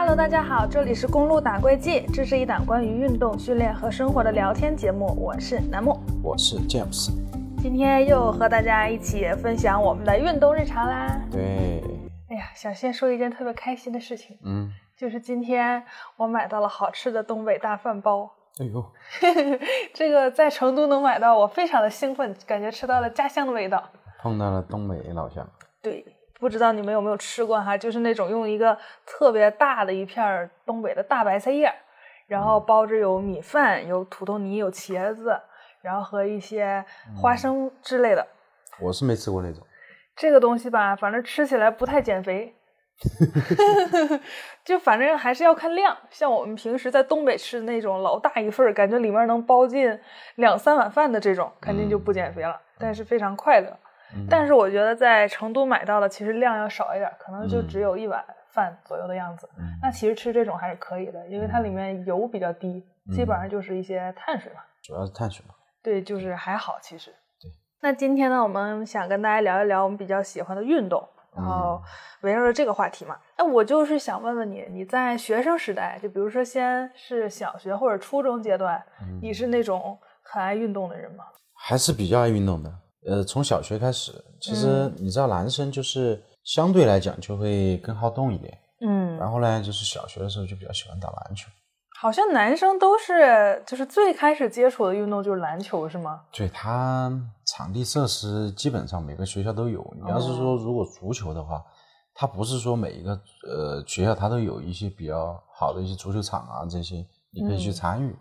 Hello，大家好，这里是公路打怪记，这是一档关于运动、训练和生活的聊天节目。我是南木，我是 James。今天又和大家一起分享我们的运动日常啦。对，哎呀，想先说一件特别开心的事情，嗯，就是今天我买到了好吃的东北大饭包。哎呦，这个在成都能买到，我非常的兴奋，感觉吃到了家乡的味道。碰到了东北老乡。对，不知道你们有没有吃过哈，就是那种用一个特别大的一片儿东北的大白菜叶儿，然后包着有米饭、有土豆泥、有茄子，然后和一些花生之类的。我是没吃过那种。这个东西吧，反正吃起来不太减肥，就反正还是要看量。像我们平时在东北吃的那种老大一份儿，感觉里面能包进两三碗饭的这种，肯定就不减肥了，但是非常快乐。但是我觉得在成都买到的其实量要少一点，可能就只有一碗饭左右的样子。那其实吃这种还是可以的，因为它里面油比较低，基本上就是一些碳水嘛。主要是碳水嘛。对，就是还好其实。对。那今天呢，我们想跟大家聊一聊我们比较喜欢的运动，然后围绕着这个话题嘛。那我就是想问问你，你在学生时代，就比如说先是小学或者初中阶段，你是那种很爱运动的人吗？还是比较爱运动的。呃，从小学开始，其实你知道，男生就是相对来讲就会更好动一点。嗯。然后呢，就是小学的时候就比较喜欢打篮球。好像男生都是，就是最开始接触的运动就是篮球，是吗？对，它场地设施基本上每个学校都有。你要是说如果足球的话，它不是说每一个呃学校它都有一些比较好的一些足球场啊，这些你可以去参与。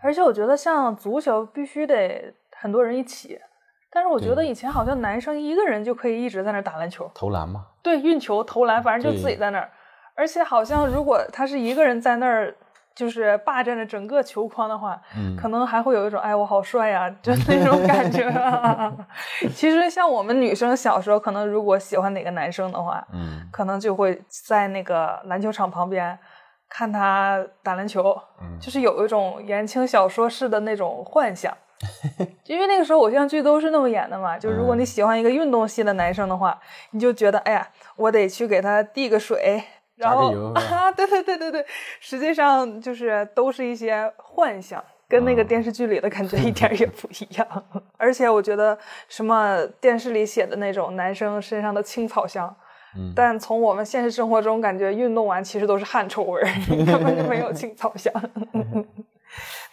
而且我觉得像足球必须得很多人一起。但是我觉得以前好像男生一个人就可以一直在那打篮球、投篮嘛。对，运球、投篮，反正就自己在那儿。而且好像如果他是一个人在那儿，就是霸占着整个球框的话，嗯，可能还会有一种哎我好帅呀，就那种感觉。其实像我们女生小时候，可能如果喜欢哪个男生的话，嗯，可能就会在那个篮球场旁边看他打篮球，嗯，就是有一种言情小说式的那种幻想。因为那个时候偶像剧都是那么演的嘛，就如果你喜欢一个运动系的男生的话，你就觉得哎呀，我得去给他递个水，然后啊，对对对对对，实际上就是都是一些幻想，跟那个电视剧里的感觉一点也不一样。而且我觉得什么电视里写的那种男生身上的青草香，但从我们现实生活中感觉运动完其实都是汗臭味儿，根本就没有青草香。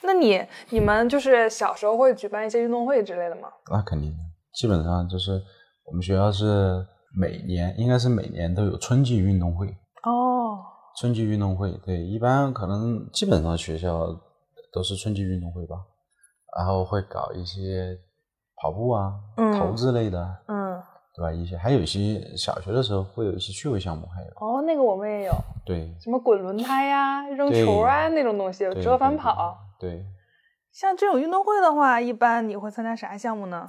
那你你们就是小时候会举办一些运动会之类的吗？那肯定，基本上就是我们学校是每年应该是每年都有春季运动会哦。春季运动会，对，一般可能基本上学校都是春季运动会吧，然后会搞一些跑步啊、投掷类的，嗯，对吧？一些还有一些小学的时候会有一些趣味项目，还有哦，那个我们也有，对，什么滚轮胎呀、扔球啊那种东西，折返跑。对，像这种运动会的话，一般你会参加啥项目呢？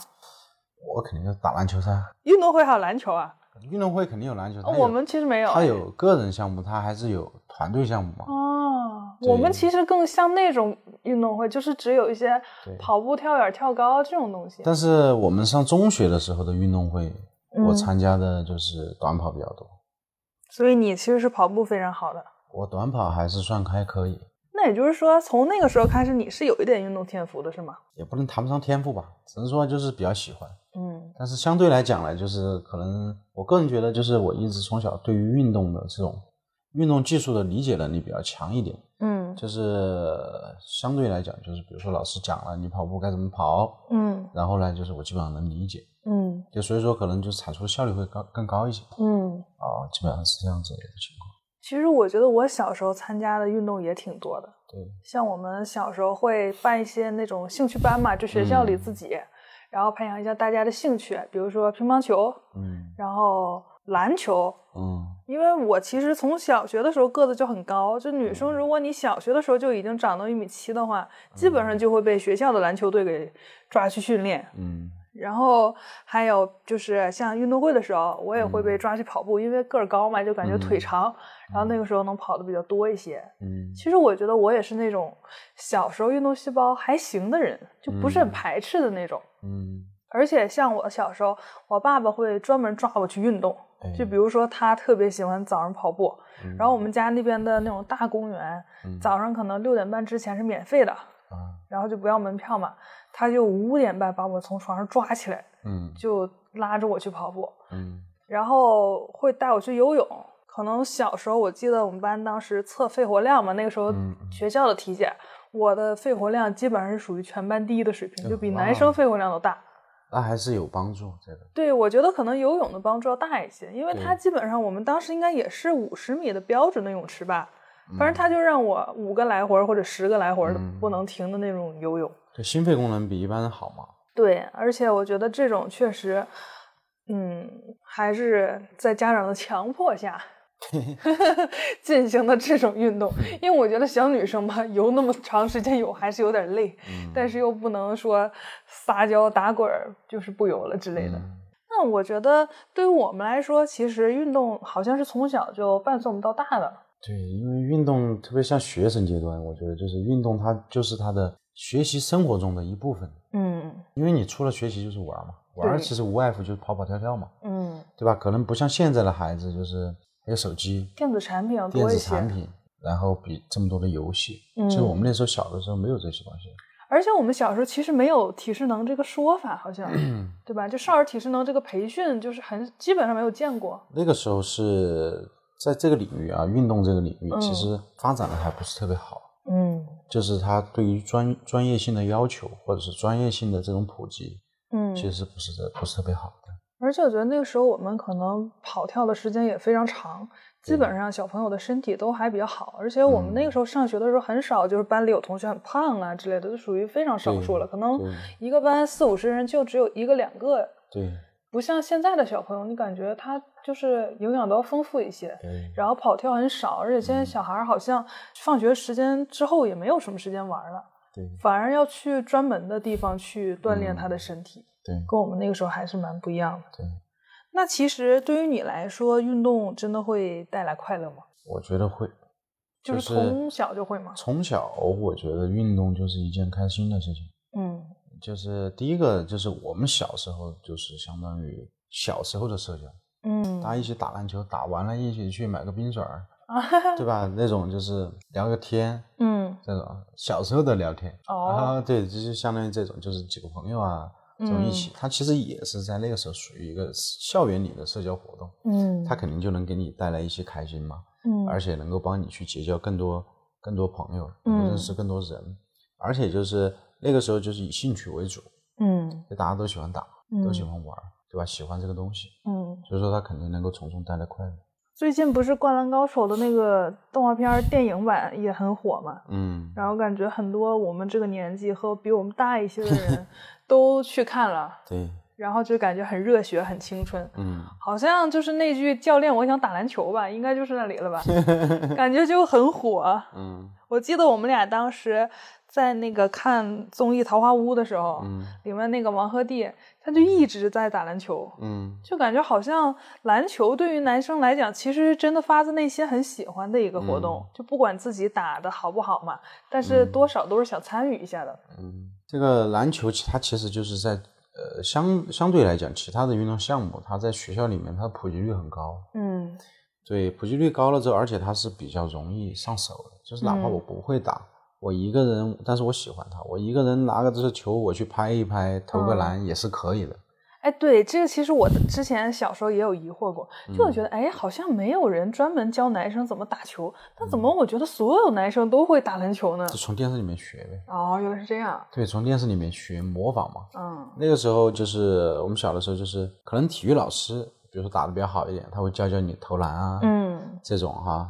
我肯定是打篮球噻。运动会还有篮球啊？运动会肯定有篮球。我们其实没有。他有个人项目，他还是有团队项目嘛？哦，我们其实更像那种运动会，就是只有一些跑步、跳远、跳高这种东西。但是我们上中学的时候的运动会，我参加的就是短跑比较多。所以你其实是跑步非常好的。我短跑还是算还可以。那也就是说，从那个时候开始，你是有一点运动天赋的，是吗？也不能谈不上天赋吧，只能说就是比较喜欢。嗯，但是相对来讲呢，就是可能我个人觉得，就是我一直从小对于运动的这种运动技术的理解能力比较强一点。嗯，就是相对来讲，就是比如说老师讲了你跑步该怎么跑，嗯，然后呢，就是我基本上能理解。嗯，就所以说可能就是产出效率会高更高一些。嗯，啊，基本上是这样子的一个情况。其实我觉得我小时候参加的运动也挺多的，对，像我们小时候会办一些那种兴趣班嘛，就学校里自己，然后培养一下大家的兴趣，比如说乒乓球，嗯，然后篮球，嗯，因为我其实从小学的时候个子就很高，就女生如果你小学的时候就已经长到一米七的话，基本上就会被学校的篮球队给抓去训练，嗯。然后还有就是像运动会的时候，我也会被抓去跑步，因为个儿高嘛，就感觉腿长，然后那个时候能跑的比较多一些。嗯，其实我觉得我也是那种小时候运动细胞还行的人，就不是很排斥的那种。嗯，而且像我小时候，我爸爸会专门抓我去运动，哎。就比如说他特别喜欢早上跑步，嗯。然后我们家那边的那种大公园，早上可能六点半之前是免费的，啊，然后就不要门票嘛，他就五点半把我从床上抓起来，嗯就拉着我去跑步，嗯然后会带我去游泳。可能小时候我记得我们班当时测肺活量嘛，那个时候嗯学校的体检，我的肺活量基本上是属于全班第一的水平，就比男生肺活量都大。那还是有帮助，这个。对，我觉得可能游泳的帮助要大一些，因为它基本上我们当时应该也是五十米的标准的泳池吧，反正他就让我五个来回儿或者十个来回儿的嗯不能停的那种游泳。这，心肺功能比一般人好吗。对，而且我觉得这种确实，嗯，还是在家长的强迫下 进行的这种运动，因为我觉得小女生嘛，游那么长时间泳还是有点累，但是又不能说撒娇打滚儿就是不游了之类的。嗯那我觉得对于我们来说，其实运动好像是从小就伴随我们到大的。对，因为运动，特别像学生阶段，我觉得就是运动，它就是他的学习生活中的一部分。嗯因为你除了学习就是玩嘛，玩其实无外乎就是跑跑跳跳嘛，嗯，对吧？可能不像现在的孩子，就是还有手机、电子产品要电。子产品，然后比这么多的游戏。嗯其实我们那时候小的时候没有这些东西。而且我们小时候其实没有体适能这个说法，好像 对吧？就少儿体适能这个培训，就是很基本上没有见过。那个时候是在这个领域啊，运动这个领域，嗯其实发展的还不是特别好。嗯就是它对于专专业性的要求，或者是专业性的这种普及，嗯，其实不是这不是特别好的。而且我觉得那个时候我们可能跑跳的时间也非常长，基本上小朋友的身体都还比较好。而且我们那个时候上学的时候很少，就是班里有同学很胖啊之类的，就属于非常少数了。可能一个班四五十人就只有一个两个，对不像现在的小朋友，你感觉他就是营养都要丰富一些。对然后跑跳很少，而且现在小孩儿好像放学时间之后也没有什么时间玩了，对反而要去专门的地方去锻炼他的身体，对跟我们那个时候还是蛮不一样的。对，那其实对于你来说，运动真的会带来快乐吗？我觉得会，就就是从小就会吗？从小我觉得运动就是一件开心的事情。嗯就是第一个，就是我们小时候就是相当于小时候的社交，嗯。大家一起打篮球，打完了一起去买个冰水儿，啊对吧？那种就是聊个天，嗯。这种小时候的聊天。哦。啊，对，就是相当于这种，就是几个朋友啊，这种一起，嗯。它其实也是在那个时候属于一个校园里的社交活动，嗯。它肯定就能给你带来一些开心嘛，嗯。而且能够帮你去结交更多更多朋友，嗯。认识更多人，而且就是那个时候就是以兴趣为主，嗯就大家都喜欢打，嗯都喜欢玩儿，对吧？喜欢这个东西，嗯，所以说他肯定能够从中带来快乐。最近不是《灌篮高手》的那个动画片儿电影版也很火嘛？嗯，然后感觉很多我们这个年纪和比我们大一些的人 都去看了，对，然后就感觉很热血、很青春。嗯，好像就是那句“教练，我想打篮球”吧，应该就是那里了吧？感觉就很火。嗯我记得我们俩当时在那个看综艺《桃花坞》的时候，嗯里面那个王鹤棣，他就一直在打篮球，嗯，就感觉好像篮球对于男生来讲，其实真的发自内心很喜欢的一个活动。就不管自己打的好不好嘛，但是多少都是想参与一下的。嗯，这个篮球其它其实就是在呃相相对来讲，其他的运动项目，它在学校里面它普及率很高。嗯对，普及率高了之后，而且它是比较容易上手的，就是哪怕嗯我不会打，我一个人，但是我喜欢他，我一个人拿个这个球，我去拍一拍，投个嗯篮也是可以的。哎，对，这个其实我之前小时候也有疑惑过，就我觉得，哎，好像没有人专门教男生怎么打球，那怎么我觉得所有男生都会打篮球呢就？从电视里面学呗。哦，原来是这样。对，从电视里面学模仿嘛。嗯那个时候就是我们小的时候，就是可能体育老师，比如说打的比较好一点，他会教教你投篮啊，嗯，这种哈。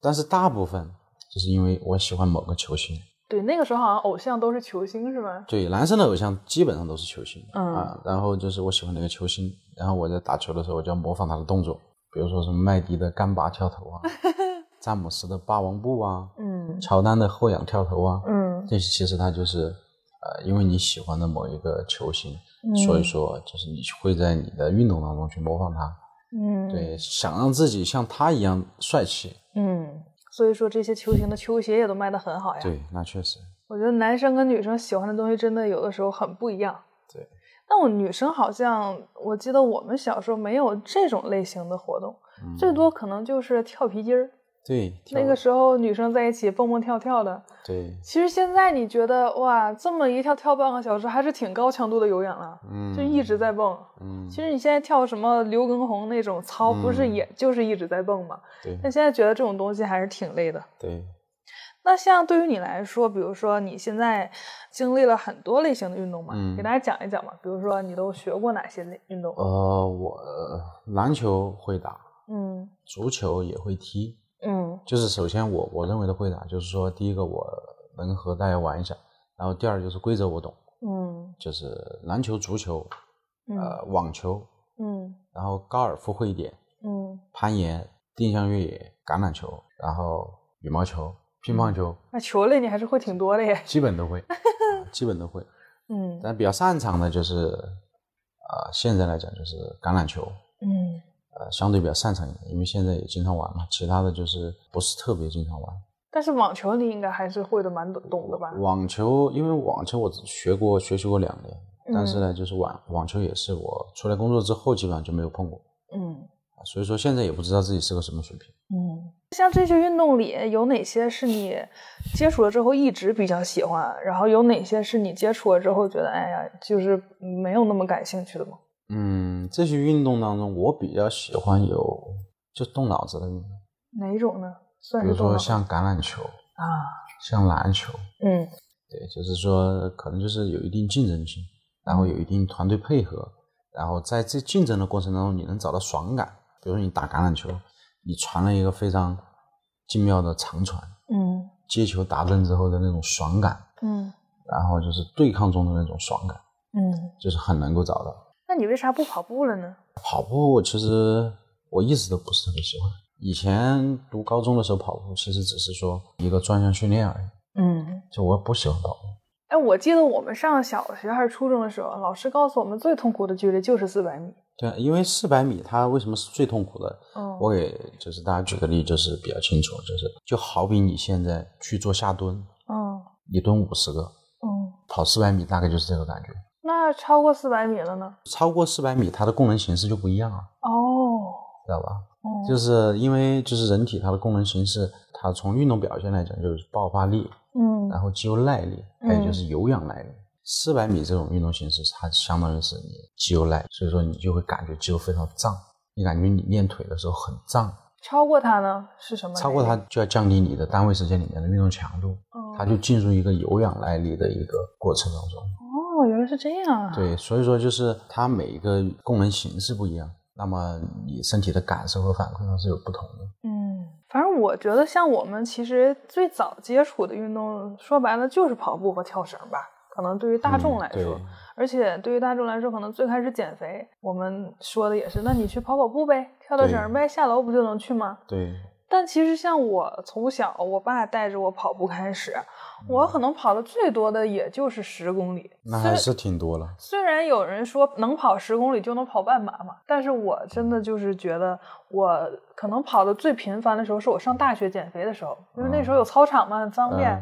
但是大部分就是因为我喜欢某个球星，对，那个时候好像偶像都是球星是吗？对，男生的偶像基本上都是球星，嗯啊，然后就是我喜欢哪个球星，然后我在打球的时候，我就要模仿他的动作，比如说什么麦迪的干拔跳投啊，詹姆斯的霸王步啊，嗯乔丹的后仰跳投啊，嗯这些其实他就是呃，因为你喜欢的某一个球星，嗯所以说就是你会在你的运动当中去模仿他，嗯，对，想让自己像他一样帅气，嗯，所以说这些球形的球鞋也都卖得很好呀。对，那确实，我觉得男生跟女生喜欢的东西真的有的时候很不一样。对，但我女生好像，我记得我们小时候没有这种类型的活动，最多可能就是跳皮筋儿。对，那个时候女生在一起蹦蹦跳跳的。对，其实现在你觉得哇，这么一跳跳半个小时，还是挺高强度的有氧了。嗯，就一直在蹦。嗯，其实你现在跳什么刘畊宏那种操，不是也就是一直在蹦吗？对。但现在觉得这种东西还是挺累的。对。那像对于你来说，比如说你现在经历了很多类型的运动嘛，给大家讲一讲嘛。比如说你都学过哪些类运动？呃，我篮球会打，嗯，足球也会踢。嗯，就是首先我我认为的会打，就是说第一个我能和大家玩一下，然后第二就是规则我懂，嗯，就是篮球、足球，呃，网球，嗯，然后高尔夫会一点，嗯，攀岩、定向越野、橄榄球，然后羽毛球、乒乓球，那球类你还是会挺多的耶，基本都会，基本都会，嗯，但比较擅长的就是，呃，现在来讲就是橄榄球，嗯。呃，相对比较擅长一点，因为现在也经常玩嘛。其他的就是不是特别经常玩。但是网球你应该还是会的蛮懂懂的吧？网球，因为网球我只学过学习过两年，但是呢，就是网网球也是我出来工作之后基本上就没有碰过。嗯，所以说现在也不知道自己是个什么水平。嗯，像这些运动里有哪些是你接触了之后一直比较喜欢，然后有哪些是你接触了之后觉得哎呀，就是没有那么感兴趣的吗？嗯，这些运动当中，我比较喜欢有就动脑子的运动。哪一种呢？比如说像橄榄球啊，像篮球。嗯，对，就是说可能就是有一定竞争性，然后有一定团队配合，然后在这竞争的过程当中，你能找到爽感。比如说你打橄榄球，你传了一个非常精妙的长传，嗯，接球打正之后的那种爽感，嗯，然后就是对抗中的那种爽感，嗯，就是很能够找到。那你为啥不跑步了呢？跑步其实我一直都不是特别喜欢。以前读高中的时候跑步，其实只是说一个专项训练而已。嗯，就我不喜欢跑步。哎，我记得我们上小学还是初中的时候，老师告诉我们最痛苦的距离就是四百米。对，因为四百米它为什么是最痛苦的？嗯，我给就是大家举个例，就是比较清楚，就是就好比你现在去做下蹲，嗯，你蹲五十个，嗯，跑四百米大概就是这个感觉。那超过四百米了呢？超过四百米，它的功能形式就不一样了。哦，知道吧？就是因为就是人体它的功能形式，它从运动表现来讲就是爆发力，嗯，然后肌肉耐力，还有就是有氧耐力。四百米这种运动形式，它相当于是你肌肉耐，所以说你就会感觉肌肉非常胀，你感觉你练腿的时候很胀。超过它呢是什么？超过它就要降低你的单位时间里面的运动强度，它就进入一个有氧耐力的一个过程当中。是这样啊！对，所以说就是它每一个功能形式不一样，那么你身体的感受和反馈上是有不同的。嗯，反正我觉得像我们其实最早接触的运动，说白了就是跑步和跳绳吧。可能对于大众来说，而且对于大众来说，可能最开始减肥，我们说的也是，那你去跑跑步呗，跳跳绳呗，下楼不就能去吗？对。但其实像我从小，我爸带着我跑步开始，我可能跑的最多的也就是十公里，那还是挺多了。虽然有人说能跑十公里就能跑半马嘛，但是我真的就是觉得，我可能跑的最频繁的时候是我上大学减肥的时候，因为那时候有操场嘛，很方便，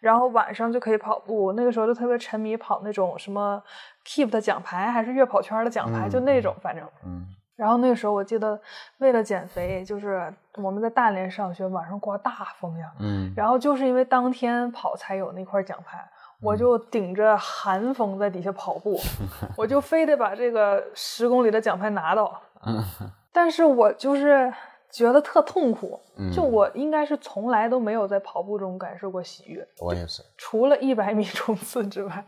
然后晚上就可以跑步。那个时候就特别沉迷跑那种什么 Keep 的奖牌，还是月跑圈的奖牌，就那种，反正。嗯。然后那个时候，我记得为了减肥，就是我们在大连上学，晚上刮大风呀。嗯。然后就是因为当天跑才有那块奖牌，我就顶着寒风在底下跑步，我就非得把这个十公里的奖牌拿到。嗯。但是我就是觉得特痛苦，就我应该是从来都没有在跑步中感受过喜悦。我也是。除了一百米冲刺之外。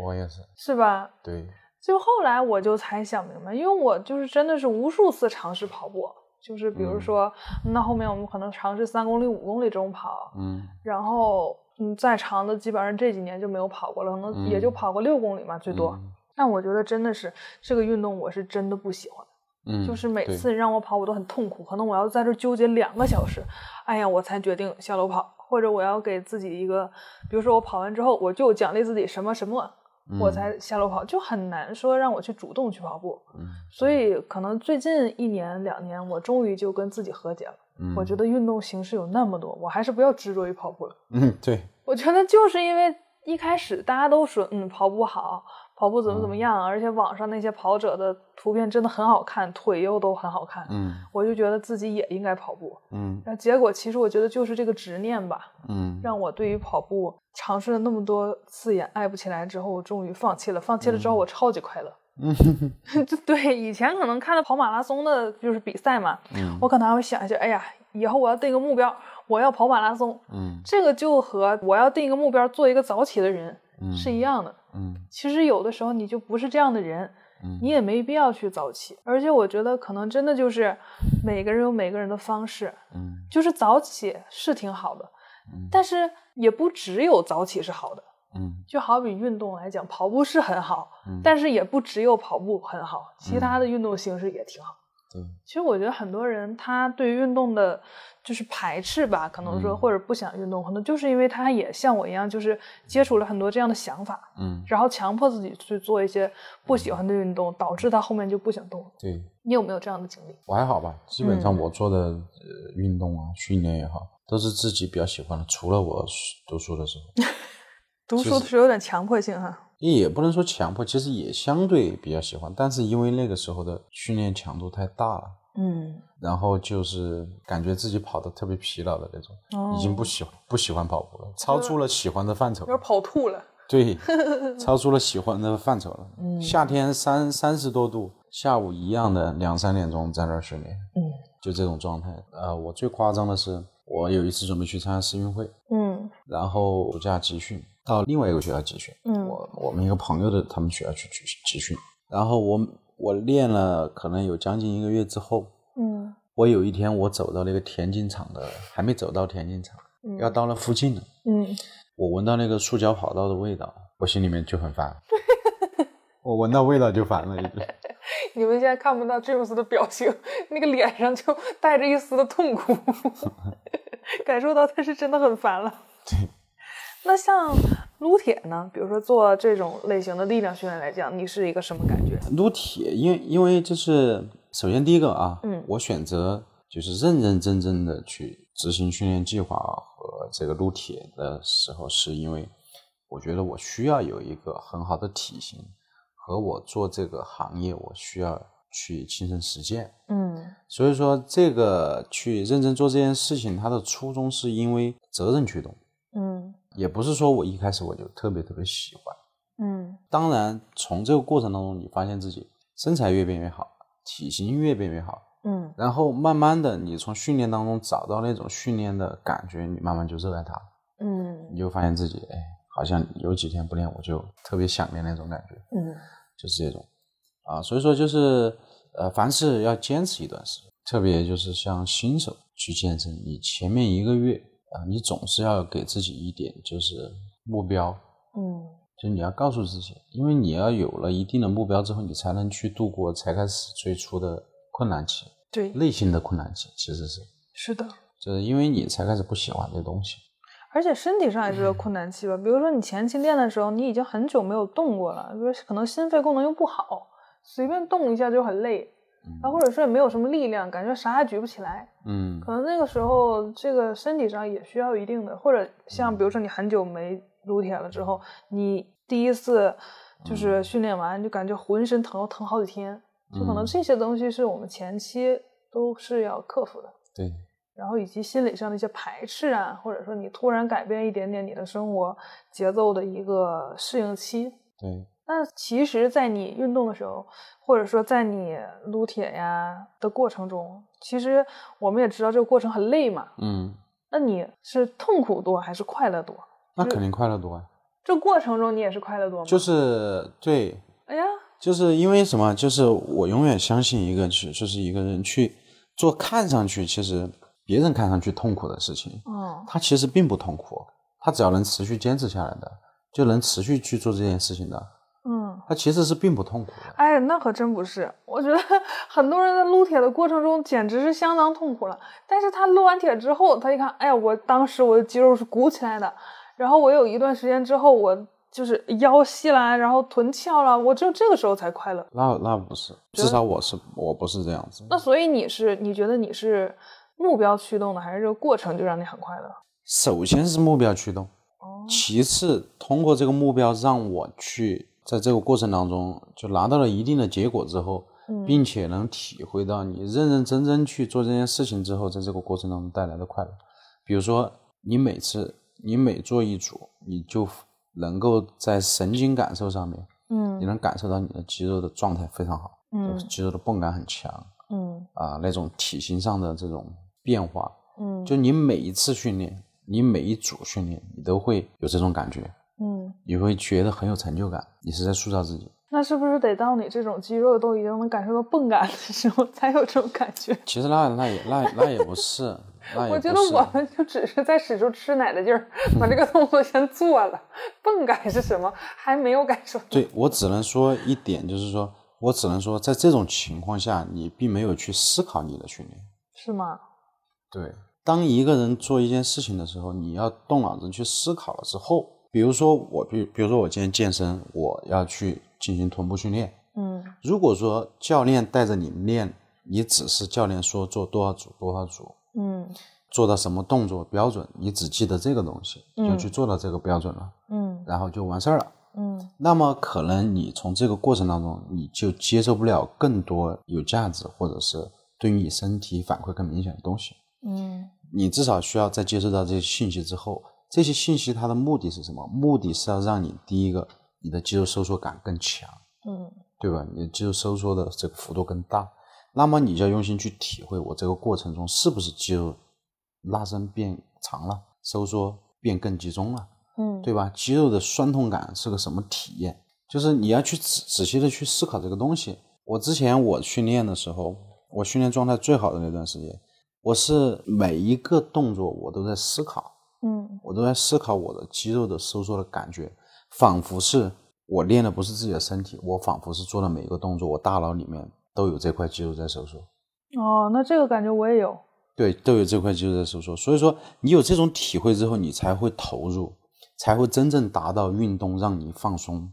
我也是。是吧？对。就后来我就才想明白，因为我就是真的是无数次尝试跑步，就是比如说，那后面我们可能尝试三公里、五公里这种跑，嗯，然后嗯再长的基本上这几年就没有跑过了，可能也就跑过六公里嘛最多。但我觉得真的是这个运动我是真的不喜欢，嗯，就是每次让我跑我都很痛苦，可能我要在这纠结两个小时，哎呀我才决定下楼跑，或者我要给自己一个，比如说我跑完之后我就奖励自己什么什么。我才下楼跑，就很难说让我去主动去跑步。嗯，所以可能最近一年两年，我终于就跟自己和解了。嗯，我觉得运动形式有那么多，我还是不要执着于跑步了。嗯，对。我觉得就是因为一开始大家都说，嗯，跑步好，跑步怎么怎么样，而且网上那些跑者的图片真的很好看，腿又都很好看，嗯我就觉得自己也应该跑步。嗯然后结果其实我觉得就是这个执念吧，嗯让我对于跑步尝试了那么多次也爱不起来，之后我终于放弃了。放弃了之后，我超级快乐。嗯 就对，以前可能看到跑马拉松的就是比赛嘛，嗯我可能还会想一下，哎呀，以后我要定个目标，我要跑马拉松。嗯这个就和我要定一个目标，做一个早起的人嗯是一样的。嗯其实有的时候你就不是这样的人，嗯你也没必要去早起。而且我觉得可能真的就是每个人有每个人的方式，嗯就是早起是挺好的，嗯但是也不只有早起是好的。嗯就好比运动来讲，跑步是很好，嗯但是也不只有跑步很好，其他的运动形式也挺好。对，其实我觉得很多人他对于运动的，就是排斥吧，可能说嗯或者不想运动，可能就是因为他也像我一样，就是接触了很多这样的想法，嗯然后强迫自己去做一些不喜欢的运动，导致他后面就不想动了。对。你有没有这样的经历？我还好吧，基本上嗯我做的、呃运动啊、训练也好，都是自己比较喜欢的。除了我读书的时候，读书的时候有点强迫性哈。也不能说强迫，其实也相对比较喜欢。但是因为那个时候的训练强度太大了，嗯，然后就是感觉自己跑得特别疲劳的那种，哦已经不喜欢不喜欢跑步了，超出了喜欢的范畴有。点跑吐了。对，超出了喜欢的范畴了。嗯夏天三三十多度，下午一样的两三点钟在那儿训练，嗯就这种状态。呃，我最夸张的是，我有一次准备去参加世运会，嗯然后暑假集训到另外一个学校集训，嗯我我们一个朋友的他们学校去集集训，然后我我练了可能有将近一个月之后，嗯我有一天我走到那个田径场的，还没走到田径场，嗯要到了附近了，嗯，我闻到那个塑胶跑道的味道，我心里面就很烦，我闻到味道就烦了，已经。你们现在看不到詹姆斯的表情，那个脸上就带着一丝的痛苦，感受到他是真的很烦了。对，那像撸铁呢？比如说做这种类型的力量训练来讲，你是一个什么感觉？撸铁，因为因为就是首先第一个啊，嗯我选择就是认认真真的去执行训练计划和这个撸铁的时候，是因为我觉得我需要有一个很好的体型，和我做这个行业我需要去亲身实践。嗯所以说，这个去认真做这件事情，它的初衷是因为责任驱动，嗯也不是说我一开始我就特别特别喜欢。嗯当然，从这个过程当中，你发现自己身材越变越好，体型越变越好，嗯然后慢慢的，你从训练当中找到那种训练的感觉，你慢慢就热爱它，嗯你就发现自己，哎，好像有几天不练，我就特别想念那种感觉，嗯就是这种，啊，所以说就是，呃，凡事要坚持一段时间，特别就是像新手去健身，你前面一个月啊，你总是要给自己一点就是目标，嗯就你要告诉自己，因为你要有了一定的目标之后，你才能去度过才开始最初的困难期，对，内心的困难期，其实是，是的。就是因为你才开始不喜欢这东西。而且身体上也是个困难期吧。比如说你前期练的时候，你已经很久没有动过了，比如说可能心肺功能又不好，随便动一下就很累，然后或者说也没有什么力量，感觉啥也举不起来。嗯。可能那个时候这个身体上也需要一定的，或者像比如说你很久没撸铁了之后，你第一次就是训练完就感觉浑身疼，疼好几天，就可能嗯。这些东西是我们前期都是要克服的。对，然后以及心理上的一些排斥啊，或者说你突然改变一点点你的生活节奏的一个适应期。对，那其实，在你运动的时候，或者说在你撸铁呀的过程中，其实我们也知道这个过程很累嘛。嗯，那你是痛苦多还是快乐多？那肯定快乐多啊。这过程中你也是快乐多吗？就是对，哎呀，就是因为什么？就是我永远相信一个，就就是一个人去做看上去其实别人看上去痛苦的事情，嗯他其实并不痛苦，他只要能持续坚持下来的，就能持续去做这件事情的，嗯，他其实是并不痛苦的。哎，那可真不是。我觉得 很多人在撸铁的过程中简直是相当痛苦了，但是他撸完铁之后，他一看，哎呀，我当时我的肌肉是鼓起来的，然后我有一段时间之后，我就是腰细了，然后臀翘了，我只有这个时候才快乐。那那不是，至少我是我不是这样子。那所以你是你觉得你是目标驱动的，还是这个过程就让你很快乐？首先是目标驱动，哦，其次通过这个目标让我去在这个过程当中就拿到了一定的结果之后，嗯。并且能体会到你认认真真去做这件事情之后，在这个过程当中带来的快乐。比如说，你每次你每做一组，你就能够在神经感受上面，嗯。你嗯能感受到你的肌肉的状态非常好，嗯就是肌肉的泵感很强。嗯。啊、那种体型上的这种变化，嗯。就你每一次训练，你每一组训练，你都会有这种感觉，嗯，你会觉得很有成就感，你是在塑造自己。那是不是得到你这种肌肉都已经能感受到泵感的时候，才有这种感觉？其实那那也那那也不是，那也我觉得我们就只是在使出吃奶的劲儿，把这个动作先做了。泵感是什么？还没有感受到。对我只能说一点，就是说我只能说，在这种情况下，你并没有去思考你的训练。是吗？对，当一个人做一件事情的时候，你要动脑子去思考了之后，比如说我，比比如说我今天健身，我要去进行臀部训练。嗯如果说教练带着你练，你只是教练说做多少组多少组，嗯做到什么动作标准，你只记得这个东西，就嗯去做到这个标准了，嗯然后就完事儿了。嗯那么可能你从这个过程当中，你就接受不了更多有价值或者是对于你身体反馈更明显的东西。嗯你至少需要在接受到这些信息之后，这些信息它的目的是什么？目的是要让你第一个，你的肌肉收缩感更强，嗯对吧？你的肌肉收缩的这个幅度更大，那么你就要用心去体会我这个过程中是不是肌肉拉伸变长了，收缩变更集中了。嗯，对吧？肌肉的酸痛感是个什么体验？就是你要去仔仔细的去思考这个东西。我之前我训练的时候，我训练状态最好的那段时间，我是每一个动作我都在思考，嗯我都在思考我的肌肉的收缩的感觉，仿佛是我练的不是自己的身体，我仿佛是做的每一个动作，我大脑里面都有这块肌肉在收缩。哦，那这个感觉我也有。对，都有这块肌肉在收缩。所以说，你有这种体会之后，你才会投入，才会真正达到运动让你放松，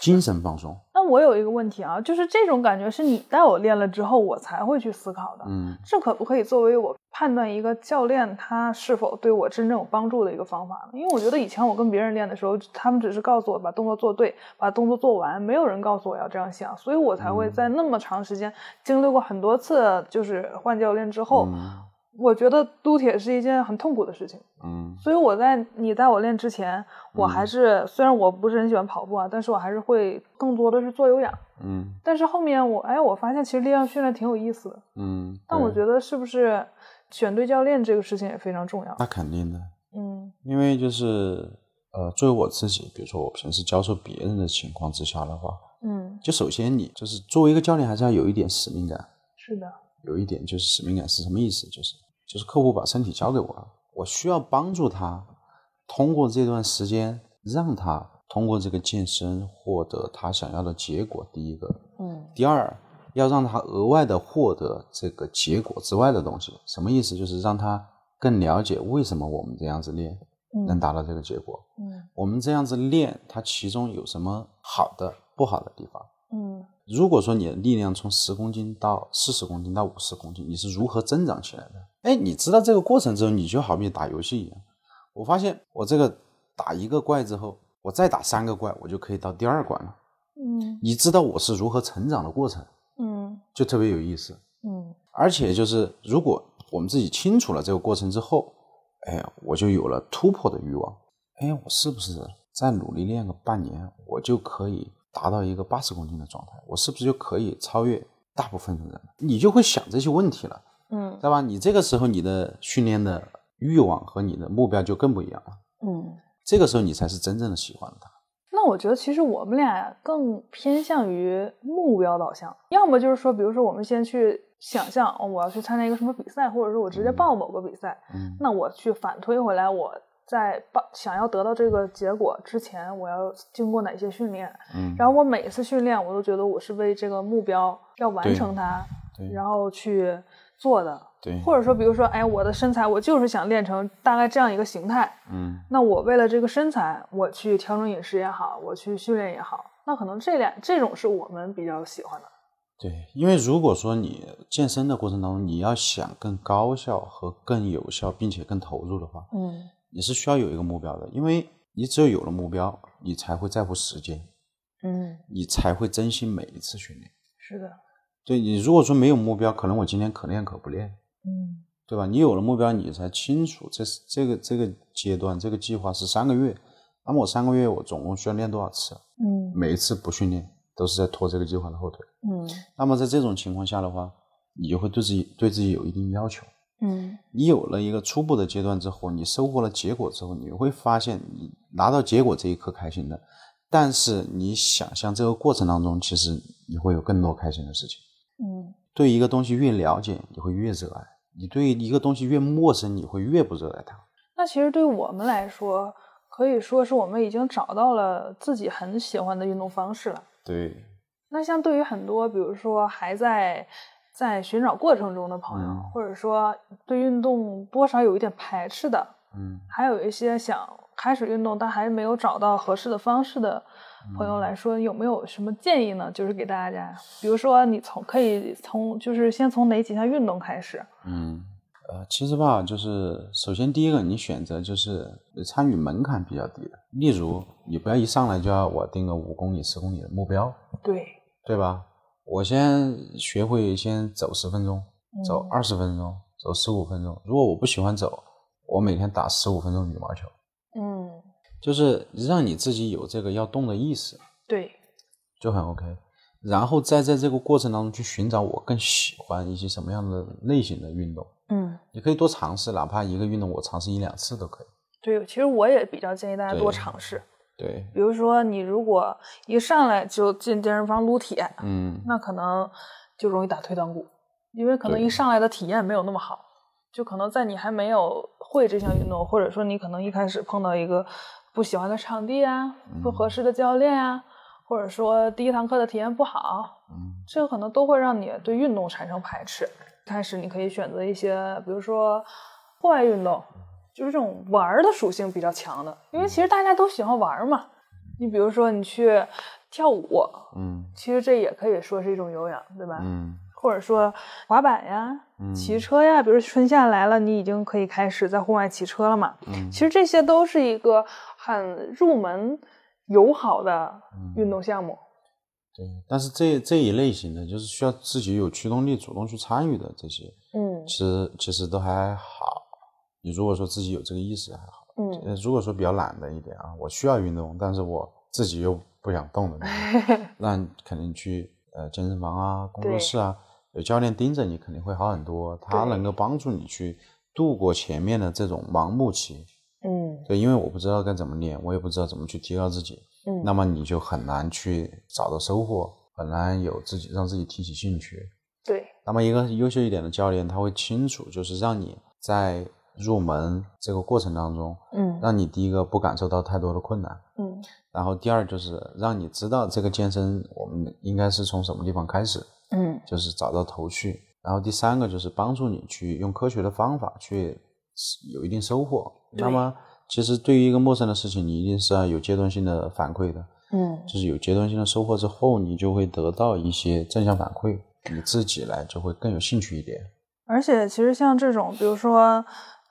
精神放松。那我有一个问题啊，就是这种感觉是你带我练了之后，我才会去思考的。嗯这可不可以作为我判断一个教练他是否对我真正有帮助的一个方法呢？因为我觉得以前我跟别人练的时候，他们只是告诉我把动作做对，把动作做完，没有人告诉我要这样想，所以我才会在那么长时间经历过很多次就是换教练之后，嗯我觉得撸铁是一件很痛苦的事情。嗯所以我在你带我练之前，我还是、虽然我不是很喜欢跑步啊，但是我还是会更多的是做有氧。嗯但是后面我哎，我发现其实力量训练挺有意思的。嗯。但我觉得是不是选对教练这个事情也非常重要？那肯定的，嗯因为就是呃，作为我自己，比如说我平时教授别人的情况之下的话，嗯，就首先你就是作为一个教练，还是要有一点使命感。是的，有一点就是使命感是什么意思？就是就是客户把身体交给我了，我需要帮助他通过这段时间，让他通过这个健身获得他想要的结果。第一个，嗯第二，要让他额外的获得这个结果之外的东西。什么意思？就是让他更了解为什么我们这样子练能嗯达到这个结果。嗯我们这样子练，它其中有什么好的、不好的地方？嗯如果说你的力量从十公斤到四十公斤到五十公斤，你是如何增长起来的？哎，你知道这个过程之后，你就好比打游戏一样。我发现我这个打一个怪之后，我再打三个怪，我就可以到第二关了。嗯你知道我是如何成长的过程，嗯就特别有意思。嗯而且就是如果我们自己清楚了这个过程之后，哎，我就有了突破的欲望。哎，我是不是再努力练个半年，我就可以达到一个八十公斤的状态？我是不是就可以超越大部分的人？你就会想这些问题了，嗯对吧？你这个时候你的训练的欲望和你的目标就更不一样了。嗯。这个时候你才是真正的喜欢他。那我觉得其实我们俩呀更偏向于目标导向，要么就是说，比如说我们先去想象，哦，我要去参加一个什么比赛，或者说我直接报某个比赛，嗯那我去反推回来，我在报想要得到这个结果之前，我要经过哪些训练，嗯，然后我每一次训练，我都觉得我是为这个目标要完成它，对然后去做的。对，或者说，比如说，哎，我的身材我就是想练成大概这样一个形态，嗯那我为了这个身材，我去调整饮食也好，我去训练也好，那可能这两这种是我们比较喜欢的。对，因为如果说你健身的过程当中，你要想更高效和更有效，并且更投入的话，嗯你是需要有一个目标的，因为你只有有了目标，你才会在乎时间。嗯，你才会珍惜每一次训练。是的，对你如果说没有目标，可能我今天可练可不练，嗯对吧？你有了目标，你才清楚这是这个这个阶段这个计划是三个月，那么我三个月我总共需要练多少次？嗯每一次不训练都是在拖这个计划的后腿。嗯那么在这种情况下的话，你就会对自己对自己有一定要求。嗯你有了一个初步的阶段之后，你收获了结果之后，你会发现你拿到结果这一刻开心的，但是你想象这个过程当中，其实你会有更多开心的事情。嗯对一个东西越了解，你会越热爱；你对一个东西越陌生，你会越不热爱它。那其实对我们来说，可以说是我们已经找到了自己很喜欢的运动方式了。对，那像对于很多，比如说还在在寻找过程中的朋友，嗯或者说对运动多少有一点排斥的，嗯还有一些想开始运动但还没有找到合适的方式的朋友来说，有没有什么建议呢？就是给大家，比如说你从可以从就是先从哪几项运动开始？嗯，呃，其实吧，就是首先第一个，你选择就是参与门槛比较低的，例如你不要一上来就要我定个五公里、十公里的目标，对，对吧？我先学会先走十分钟，走嗯二十分钟，走十五分钟。如果我不喜欢走，我每天打十五分钟羽毛球，嗯，就是让你自己有这个要动的意识，对，就很 OK。然后再在这个过程当中去寻找我更喜欢一些什么样的类型的运动，嗯，你可以多尝试，哪怕一个运动我尝试一两次都可以。对，其实我也比较建议大家多尝试。对，比如说，你如果一上来就进健身房撸铁，嗯，那可能就容易打退堂鼓，因为可能一上来的体验没有那么好，就可能在你还没有会这项运动，或者说你可能一开始碰到一个不喜欢的场地啊，不合适的教练啊，或者说第一堂课的体验不好，嗯这个可能都会让你对运动产生排斥。开始你可以选择一些，比如说户外运动，就是这种玩儿的属性比较强的，因为其实大家都喜欢玩儿嘛。你比如说你去跳舞，嗯其实这也可以说是一种有氧，对吧？嗯或者说滑板呀、嗯骑车呀，比如春夏来了，你已经可以开始在户外骑车了嘛。嗯其实这些都是一个很入门友好的嗯运动项目。对。但是这这一类型的，就是需要自己有驱动力、主动去参与的这些，嗯其实其实都还好。你如果说自己有这个意识还好，嗯呃，如果说比较懒的一点啊，我需要运动，但是我自己又不想动的那种，那你肯定去呃健身房啊、工作室啊，有教练盯着你，肯定会好很多。他能够帮助你去度过前面的这种盲目期。嗯对，因为我不知道该怎么练，我也不知道怎么去提高自己，嗯，那么你就很难去找到收获，很难有自己让自己提起兴趣。对，那么一个优秀一点的教练，他会清楚，就是让你在入门这个过程当中，嗯让你第一个不感受到太多的困难，嗯然后第二就是让你知道这个健身我们应该是从什么地方开始，嗯就是找到头绪。然后第三个就是帮助你去用科学的方法去有一定收获。那么其实对于一个陌生的事情，你一定是要有阶段性的反馈的，嗯就是有阶段性的收获之后，你就会得到一些正向反馈，你自己来就会更有兴趣一点。而且其实像这种，比如说，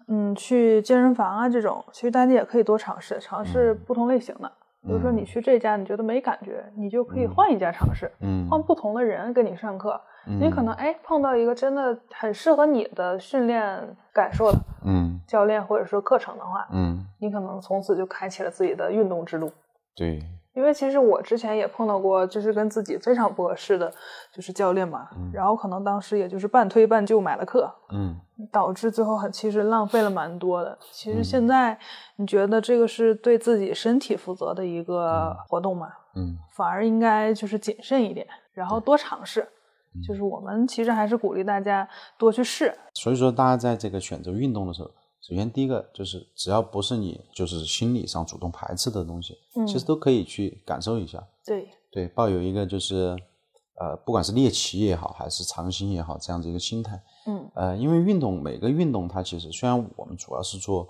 嗯，去健身房啊这种，其实大家也可以多尝试，尝试不同类型的。比如说你去这家，你觉得没感觉，你就可以换一家尝试，嗯，换不同的人跟你上课。嗯。你可能哎碰到一个真的很适合你的训练感受的嗯。教练或者说课程的话，嗯，你可能从此就开启了自己的运动之路。对，因为其实我之前也碰到过，就是跟自己非常不合适的，就是教练嘛，然后可能当时也就是半推半就买了课，嗯导致最后很其实浪费了蛮多的。其实现在你觉得这个是对自己身体负责的一个活动吗？嗯反而应该就是谨慎一点，然后多尝试。就是我们其实还是鼓励大家多去试。所以说大家在这个选择运动的时候，首先第一个就是只要不是你就是心理上主动排斥的东西，嗯其实都可以去感受一下。对，对，抱有一个就是呃，不管是猎奇也好，还是尝新也好，这样子一个心态。嗯，呃，因为运动每个运动它其实虽然我们主要是做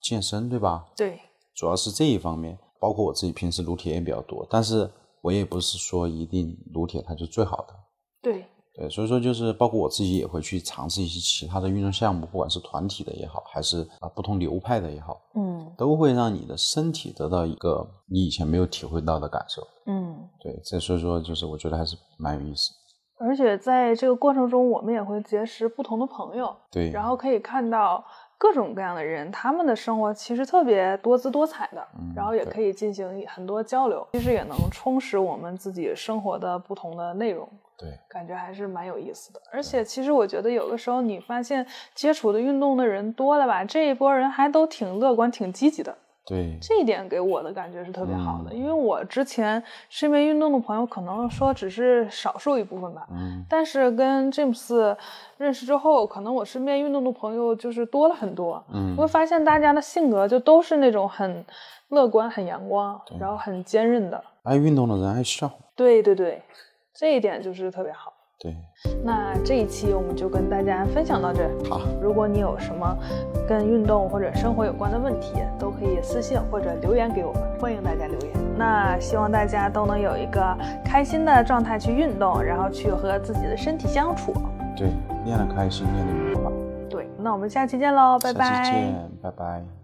健身，对吧？对，主要是这一方面，包括我自己平时撸铁也比较多，但是我也不是说一定撸铁它就最好的。对，对，所以说就是包括我自己也会去尝试一些其他的运动项目，不管是团体的也好，还是啊、不同流派的也好，嗯都会让你的身体得到一个你以前没有体会到的感受。嗯，对，这所以说就是我觉得还是蛮有意思。而且在这个过程中，我们也会结识不同的朋友，对，然后可以看到各种各样的人，他们的生活其实特别多姿多彩的，然后也可以进行很多交流，其实也能充实我们自己生活的不同的内容。对，感觉还是蛮有意思的。而且其实我觉得有的时候你发现接触的运动的人多了吧，这一波人还都挺乐观、挺积极的。对，这一点给我的感觉是特别好的，因为我之前身边运动的朋友可能说只是少数一部分吧，嗯，但是跟 James 认识之后，可能我身边运动的朋友就是多了很多，嗯，我会发现大家的性格就都是那种很乐观、很阳光，然后很坚韧的，爱运动的人爱笑，对对对，这一点就是特别好。对，那这一期我们就跟大家分享到这。好，如果你有什么跟运动或者生活有关的问题，都可以私信或者留言给我们，欢迎大家留言。那希望大家都能有一个开心的状态去运动，然后去和自己的身体相处。对，练得开心，练得愉快。对，那我们下期见喽，拜拜。下期见，拜拜。